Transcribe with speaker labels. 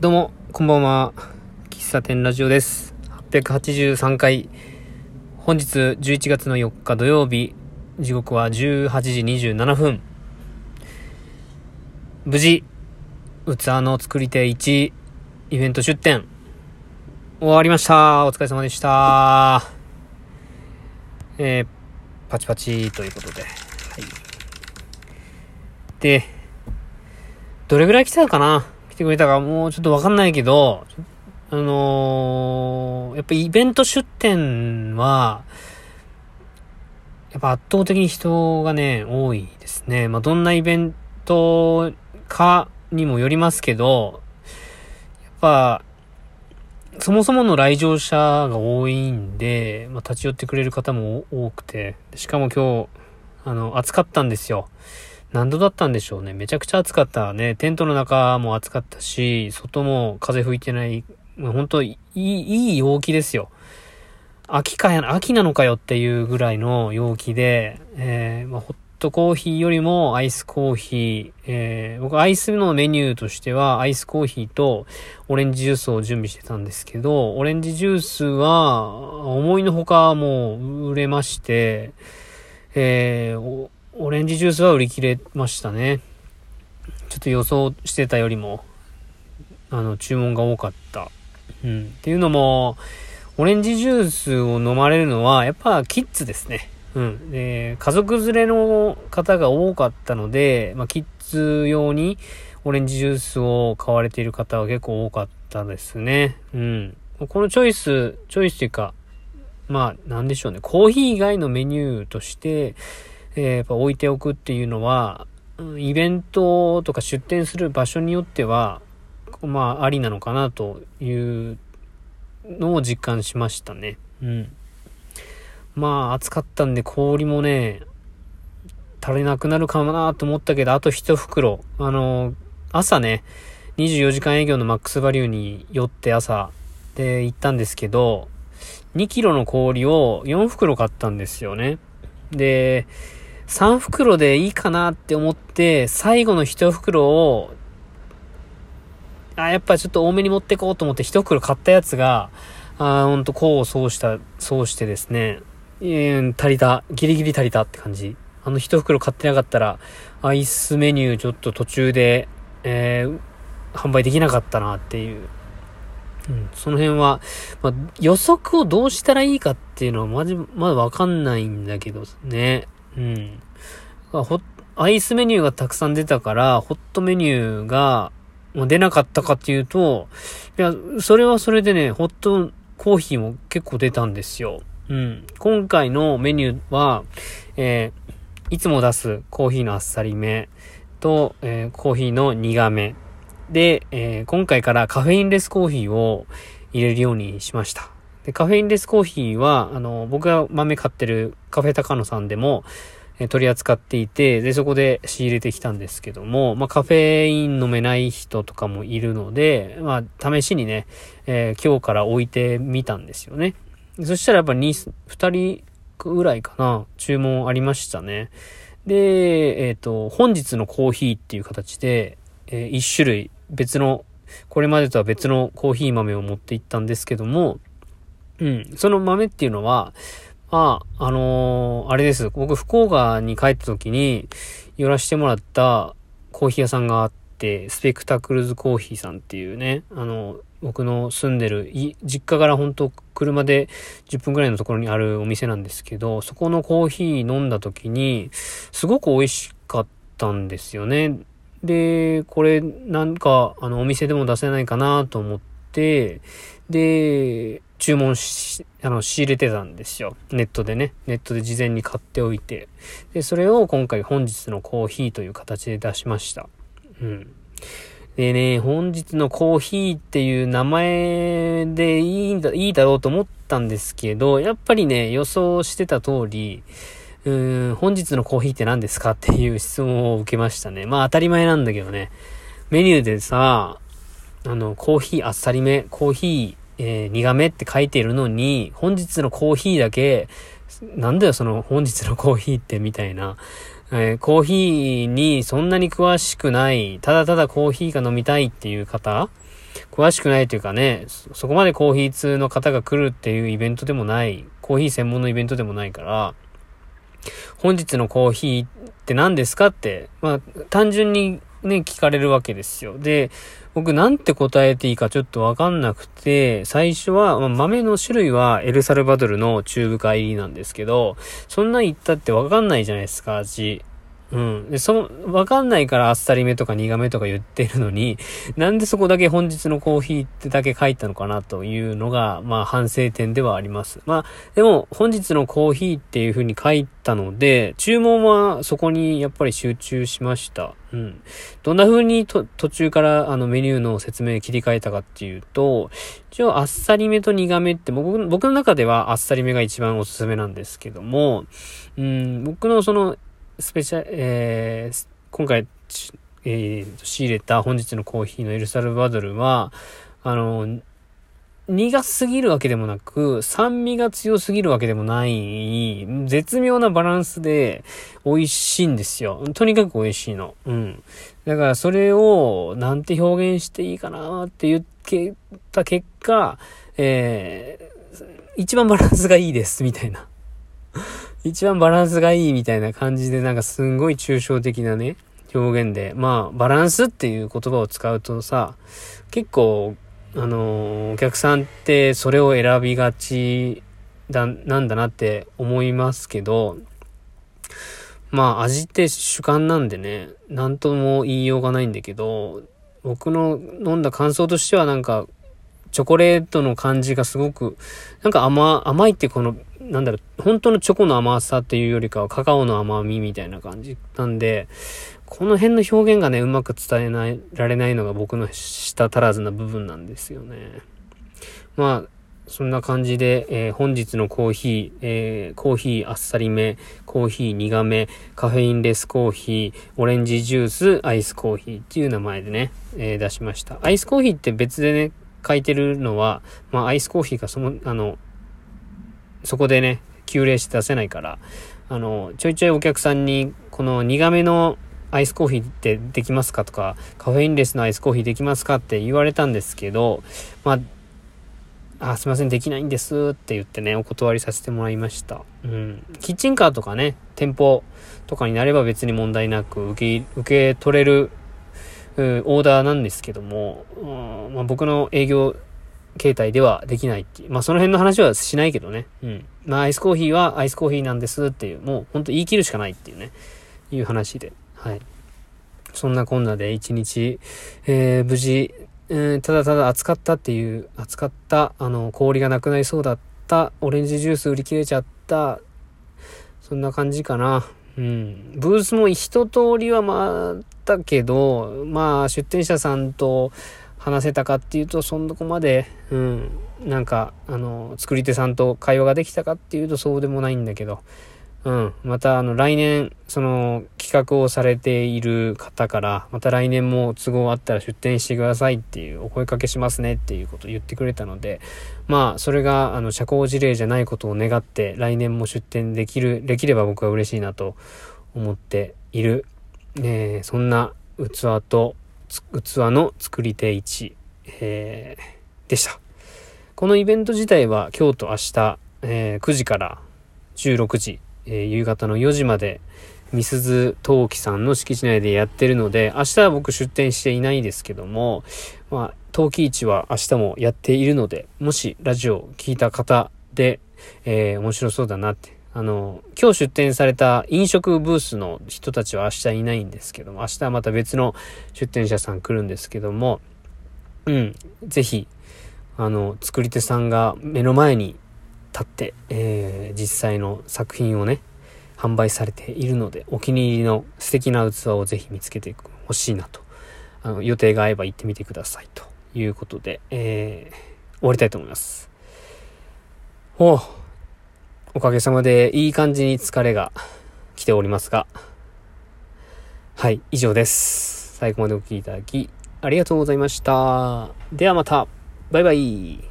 Speaker 1: どうも、こんばんは。喫茶店ラジオです。883回。本日11月の4日土曜日。時刻は18時27分。無事、器の作り手1、イベント出店。終わりました。お疲れ様でした。えー、パチパチということで。はい。で、どれぐらい来たかな？てくれたかもうちょっとわかんないけど、あのー、やっぱイベント出店は、やっぱ圧倒的に人がね、多いですね。まあ、どんなイベントかにもよりますけど、やっぱ、そもそもの来場者が多いんで、まあ、立ち寄ってくれる方も多くて、しかも今日、あの、暑かったんですよ。何度だったんでしょうね。めちゃくちゃ暑かったね。テントの中も暑かったし、外も風吹いてない、本当いい、いい陽気ですよ。秋かや、秋なのかよっていうぐらいの陽気で、えー、まあ、ホットコーヒーよりもアイスコーヒー、えー、僕アイスのメニューとしてはアイスコーヒーとオレンジジュースを準備してたんですけど、オレンジジュースは思いのほかもう売れまして、えー、オレンジジュースは売り切れましたね。ちょっと予想してたよりも、あの、注文が多かった。うん。っていうのも、オレンジジュースを飲まれるのは、やっぱキッズですね。うん。で、家族連れの方が多かったので、まあ、キッズ用にオレンジジュースを買われている方は結構多かったですね。うん。このチョイス、チョイスというか、まあ、なんでしょうね。コーヒー以外のメニューとして、え、やっぱ置いておくっていうのは、イベントとか出店する場所によっては、まあ、ありなのかなというのを実感しましたね。うん。まあ、暑かったんで氷もね、足りなくなるかもなと思ったけど、あと一袋。あの、朝ね、24時間営業のマックスバリューに寄って朝で行ったんですけど、2キロの氷を4袋買ったんですよね。で、3袋でいいかなって思って、最後の1袋を、あ、やっぱちょっと多めに持ってこうと思って1袋買ったやつが、あほんと、こうそうした、そうしてですね、えー、足りた、ギリギリ足りたって感じ。あの1袋買ってなかったら、アイスメニューちょっと途中で、えー、販売できなかったなっていう。うん、その辺は、まあ、予測をどうしたらいいかっていうのはまじ、まだわかんないんだけどね。うん。ホアイスメニューがたくさん出たから、ホットメニューがもう出なかったかっていうと、いや、それはそれでね、ホットコーヒーも結構出たんですよ。うん。今回のメニューは、えー、いつも出すコーヒーのあっさりめと、えー、コーヒーの苦め。で、えー、今回からカフェインレスコーヒーを入れるようにしました。カフェインレスコーヒーは、あの、僕が豆買ってるカフェ高野さんでも、え取り扱っていて、で、そこで仕入れてきたんですけども、まあ、カフェイン飲めない人とかもいるので、まあ、試しにね、えー、今日から置いてみたんですよね。そしたらやっぱ2、2人ぐらいかな、注文ありましたね。で、えっ、ー、と、本日のコーヒーっていう形で、えー、1種類別の、これまでとは別のコーヒー豆を持って行ったんですけども、うん。その豆っていうのは、あ、あのー、あれです。僕、福岡に帰った時に寄らしてもらったコーヒー屋さんがあって、スペクタクルズコーヒーさんっていうね、あの、僕の住んでる、実家から本当車で10分くらいのところにあるお店なんですけど、そこのコーヒー飲んだ時に、すごく美味しかったんですよね。で、これなんか、あの、お店でも出せないかなと思って、で、注文し、あの、仕入れてたんですよ。ネットでね。ネットで事前に買っておいて。で、それを今回本日のコーヒーという形で出しました。うん。でね、本日のコーヒーっていう名前でいいんだ、いいだろうと思ったんですけど、やっぱりね、予想してた通り、うーん、本日のコーヒーって何ですかっていう質問を受けましたね。まあ当たり前なんだけどね。メニューでさ、あの、コーヒーあっさりめ、コーヒーえー、苦めって書いてるのに、本日のコーヒーだけ、なんだよその本日のコーヒーってみたいな。えー、コーヒーにそんなに詳しくない、ただただコーヒーが飲みたいっていう方詳しくないというかね、そこまでコーヒー通の方が来るっていうイベントでもない、コーヒー専門のイベントでもないから、本日のコーヒーって何ですかって、まあ、単純にね、聞かれるわけですよ。で、僕なんて答えていいかちょっとわかんなくて、最初は、まあ、豆の種類はエルサルバドルのチューブ化入りなんですけど、そんな言ったってわかんないじゃないですか、味。うん。で、その、わかんないからあっさりめとか苦めとか言ってるのに、なんでそこだけ本日のコーヒーってだけ書いたのかなというのが、まあ反省点ではあります。まあ、でも本日のコーヒーっていう風に書いたので、注文はそこにやっぱり集中しました。うん。どんな風にと途中からあのメニューの説明切り替えたかっていうと、一応あっさりめと苦めって僕僕の中ではあっさりめが一番おすすめなんですけども、うん、僕のそのスペシャル、えー、今回、えー、仕入れた本日のコーヒーのエルサルバドルは、あの、苦すぎるわけでもなく、酸味が強すぎるわけでもない、絶妙なバランスで美味しいんですよ。とにかく美味しいの。うん。だからそれをなんて表現していいかなって言った結果、えー、一番バランスがいいです、みたいな。一番バランスがいいみたいな感じで、なんかすんごい抽象的なね、表現で、まあ、バランスっていう言葉を使うとさ、結構、あのー、お客さんってそれを選びがちだ、なんだなって思いますけど、まあ、味って主観なんでね、なんとも言いようがないんだけど、僕の飲んだ感想としてはなんか、チョコレートの感じがすごく、なんか甘、甘いってこのなんだろう、本当のチョコの甘さっていうよりかはカカオの甘みみたいな感じなんで、この辺の表現がね、うまく伝えないられないのが僕の舌足らずな部分なんですよね。まあ、そんな感じで、えー、本日のコーヒー、えー、コーヒーあっさりめ、コーヒー苦め、カフェインレスコーヒー、オレンジジュース、アイスコーヒーっていう名前でね、えー、出しました。アイスコーヒーって別でね、書いてるのは、まあアイスコーヒーがその、あの、そこでね、急冷して出せないから、あの、ちょいちょいお客さんに、この苦めのアイスコーヒーってできますかとか、カフェインレスのアイスコーヒーできますかって言われたんですけど、まあ、あ、すいません、できないんですって言ってね、お断りさせてもらいました。うん。キッチンカーとかね、店舗とかになれば別に問題なく受け、受け取れる、オーダーなんですけども、うんまあ、僕の営業携帯ではできないっていう。まあその辺の話はしないけどね。うん。まあアイスコーヒーはアイスコーヒーなんですっていう、もうほんと言い切るしかないっていうね、いう話で。はい。そんなこんなで一日、えー、無事、えー、ただただ暑かったっていう、暑かった、あの、氷がなくなりそうだった、オレンジジュース売り切れちゃった、そんな感じかな。うん。ブースも一通りは回ったけど、まあ出店者さんと、話せたかっていうと、そんなこまで、うん、なんか、あの、作り手さんと会話ができたかっていうとそうでもないんだけど、うん。また、あの、来年、その、企画をされている方から、また来年も都合あったら出店してくださいっていうお声かけしますねっていうことを言ってくれたので、まあ、それが、あの、社交辞令じゃないことを願って、来年も出店できる、できれば僕は嬉しいなと思っている、えー、そんな器と、器の作り手1、えー、でした。このイベント自体は今日と明日、えー、9時から16時、えー、夕方の4時まで、みすず陶器さんの敷地内でやってるので、明日は僕出店していないですけども、まあ、陶器市は明日もやっているので、もしラジオを聞いた方で、えー、面白そうだなってあの、今日出店された飲食ブースの人たちは明日いないんですけども、明日はまた別の出店者さん来るんですけども、うん、ぜひ、あの、作り手さんが目の前に立って、えー、実際の作品をね、販売されているので、お気に入りの素敵な器をぜひ見つけてほしいなと、あの、予定が合えば行ってみてくださいということで、えー、終わりたいと思います。おおかげさまでいい感じに疲れが来ておりますが、はい、以上です。最後までお聴きいただき、ありがとうございました。ではまた、バイバイ。